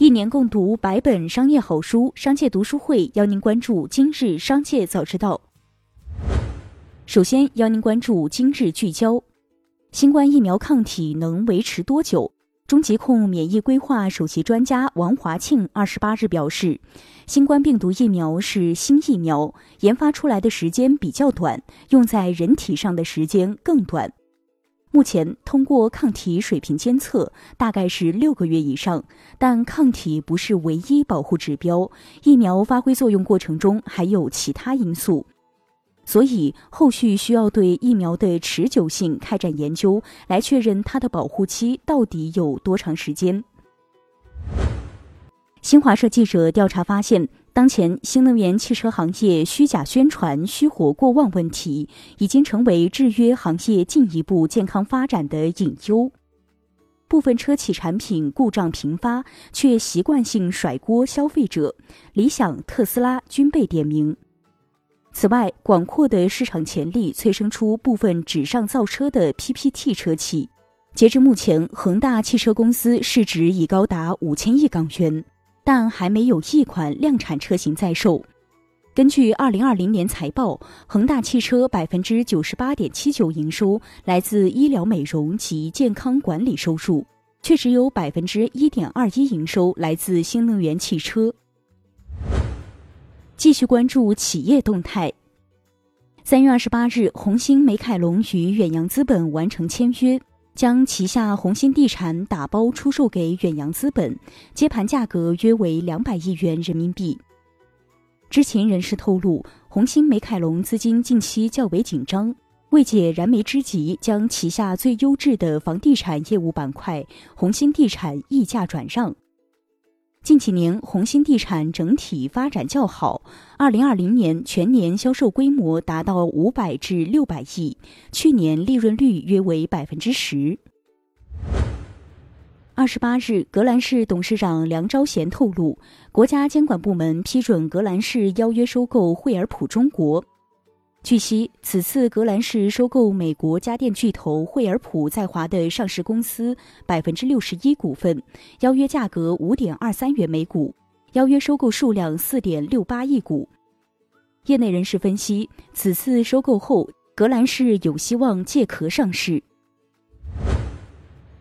一年共读百本商业好书，商界读书会邀您关注今日商界早知道。首先邀您关注今日聚焦：新冠疫苗抗体能维持多久？中疾控免疫规划首席专家王华庆二十八日表示，新冠病毒疫苗是新疫苗，研发出来的时间比较短，用在人体上的时间更短。目前通过抗体水平监测，大概是六个月以上，但抗体不是唯一保护指标，疫苗发挥作用过程中还有其他因素，所以后续需要对疫苗的持久性开展研究，来确认它的保护期到底有多长时间。新华社记者调查发现。当前新能源汽车行业虚假宣传、虚火过旺问题，已经成为制约行业进一步健康发展的隐忧。部分车企产品故障频发，却习惯性甩锅消费者，理想、特斯拉均被点名。此外，广阔的市场潜力催生出部分纸上造车的 PPT 车企。截至目前，恒大汽车公司市值已高达五千亿港元。但还没有一款量产车型在售。根据二零二零年财报，恒大汽车百分之九十八点七九营收来自医疗美容及健康管理收入，却只有百分之一点二一营收来自新能源汽车。继续关注企业动态。三月二十八日，红星美凯龙与远洋资本完成签约。将旗下红星地产打包出售给远洋资本，接盘价格约为两百亿元人民币。知情人士透露，红星美凯龙资金近期较为紧张，为解燃眉之急，将旗下最优质的房地产业务板块红星地产溢价转让。近几年，红星地产整体发展较好。二零二零年全年销售规模达到五百至六百亿，去年利润率约为百分之十。二十八日，格兰仕董事长梁昭贤透露，国家监管部门批准格兰仕邀约收购惠而浦中国。据悉，此次格兰仕收购美国家电巨头惠而浦在华的上市公司百分之六十一股份，邀约价格五点二三元每股，邀约收购数量四点六八亿股。业内人士分析，此次收购后，格兰仕有希望借壳上市。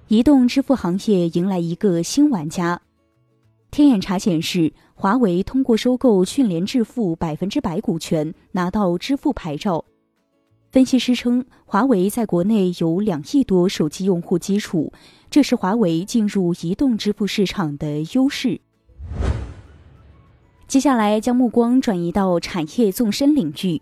移动支付行业迎来一个新玩家。天眼查显示，华为通过收购迅联支付百分之百股权，拿到支付牌照。分析师称，华为在国内有两亿多手机用户基础，这是华为进入移动支付市场的优势。接下来将目光转移到产业纵深领域。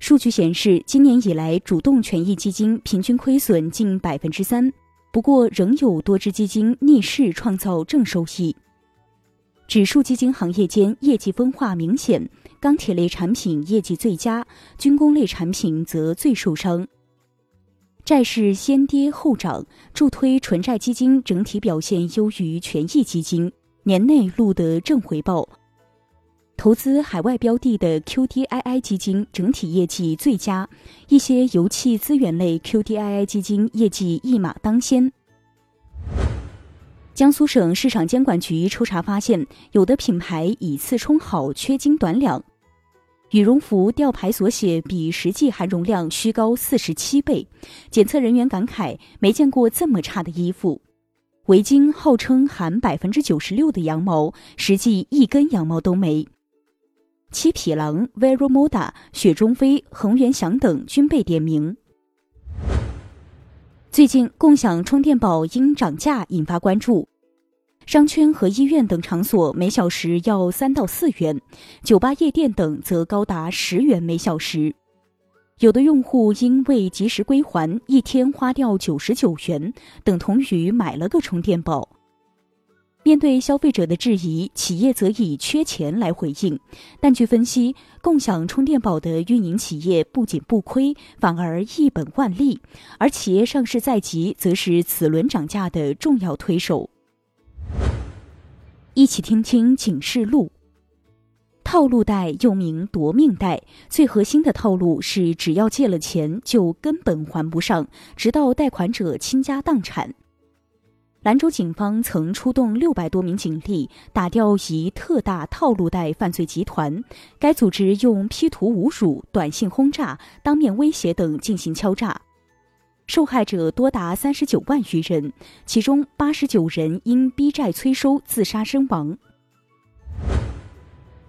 数据显示，今年以来，主动权益基金平均亏损近百分之三，不过仍有多只基金逆势创造正收益。指数基金行业间业绩分化明显，钢铁类产品业绩最佳，军工类产品则最受伤。债市先跌后涨，助推纯债基金整体表现优于权益基金，年内录得正回报。投资海外标的的 QDII 基金整体业绩最佳，一些油气资源类 QDII 基金业绩一马当先。江苏省市场监管局抽查发现，有的品牌以次充好缺斤短两，羽绒服吊牌所写比实际含绒量虚高四十七倍。检测人员感慨，没见过这么差的衣服。围巾号称含百分之九十六的羊毛，实际一根羊毛都没。七匹狼、Vero Moda、雪中飞、恒源祥等均被点名。最近，共享充电宝因涨价引发关注，商圈和医院等场所每小时要三到四元，酒吧、夜店等则高达十元每小时。有的用户因未及时归还，一天花掉九十九元，等同于买了个充电宝。面对消费者的质疑，企业则以缺钱来回应。但据分析，共享充电宝的运营企业不仅不亏，反而一本万利，而企业上市在即，则是此轮涨价的重要推手。一起听听警示录：套路贷又名夺命贷，最核心的套路是，只要借了钱，就根本还不上，直到贷款者倾家荡产。兰州警方曾出动六百多名警力打掉一特大套路贷犯罪集团。该组织用 P 图侮辱、短信轰炸、当面威胁等进行敲诈，受害者多达三十九万余人，其中八十九人因逼债催收自杀身亡。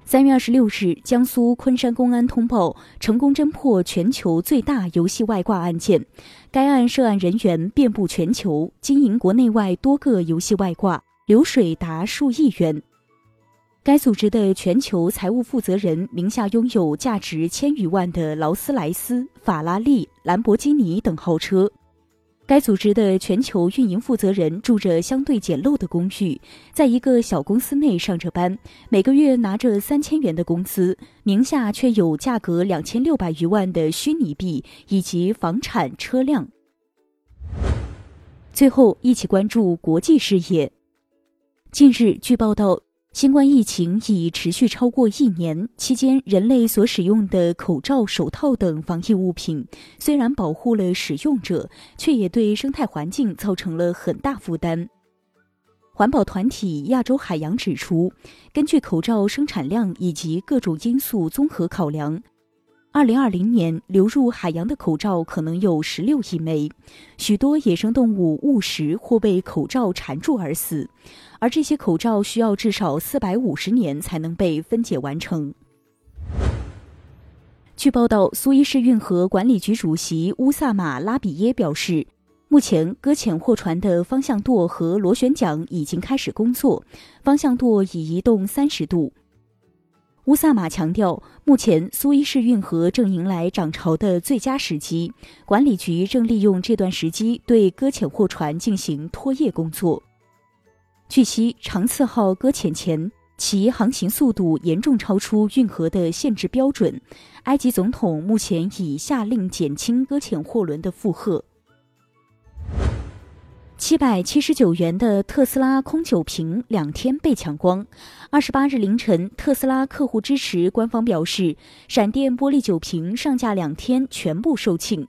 三月二十六日，江苏昆山公安通报成功侦破全球最大游戏外挂案件。该案涉案人员遍布全球，经营国内外多个游戏外挂，流水达数亿元。该组织的全球财务负责人名下拥有价值千余万的劳斯莱斯、法拉利、兰博基尼等豪车。该组织的全球运营负责人住着相对简陋的公寓，在一个小公司内上着班，每个月拿着三千元的工资，名下却有价格两千六百余万的虚拟币以及房产、车辆。最后，一起关注国际事业。近日，据报道。新冠疫情已持续超过一年，期间人类所使用的口罩、手套等防疫物品，虽然保护了使用者，却也对生态环境造成了很大负担。环保团体亚洲海洋指出，根据口罩生产量以及各种因素综合考量。二零二零年流入海洋的口罩可能有十六亿枚，许多野生动物误食或被口罩缠住而死，而这些口罩需要至少四百五十年才能被分解完成。据报道，苏伊士运河管理局主席乌萨马拉比耶表示，目前搁浅货船的方向舵和螺旋桨已经开始工作，方向舵已移动三十度。乌萨马强调，目前苏伊士运河正迎来涨潮的最佳时机，管理局正利用这段时机对搁浅货船进行拖曳工作。据悉，长次号搁浅前，其航行速度严重超出运河的限制标准，埃及总统目前已下令减轻搁浅货轮的负荷。七百七十九元的特斯拉空酒瓶两天被抢光。二十八日凌晨，特斯拉客户支持官方表示，闪电玻璃酒瓶上架两天全部售罄。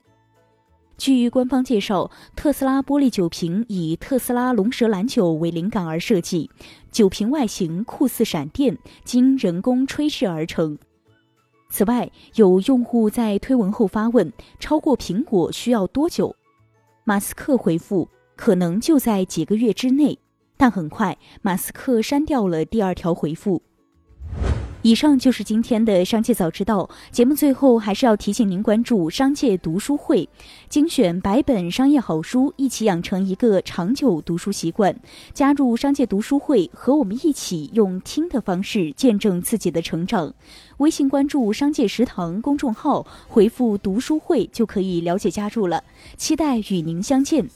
据官方介绍，特斯拉玻璃酒瓶以特斯拉龙舌兰酒为灵感而设计，酒瓶外形酷似闪电，经人工吹制而成。此外，有用户在推文后发问：超过苹果需要多久？马斯克回复。可能就在几个月之内，但很快马斯克删掉了第二条回复。以上就是今天的商界早知道节目。最后还是要提醒您关注商界读书会，精选百本商业好书，一起养成一个长久读书习惯。加入商界读书会，和我们一起用听的方式见证自己的成长。微信关注商界食堂公众号，回复读书会就可以了解加入了。期待与您相见。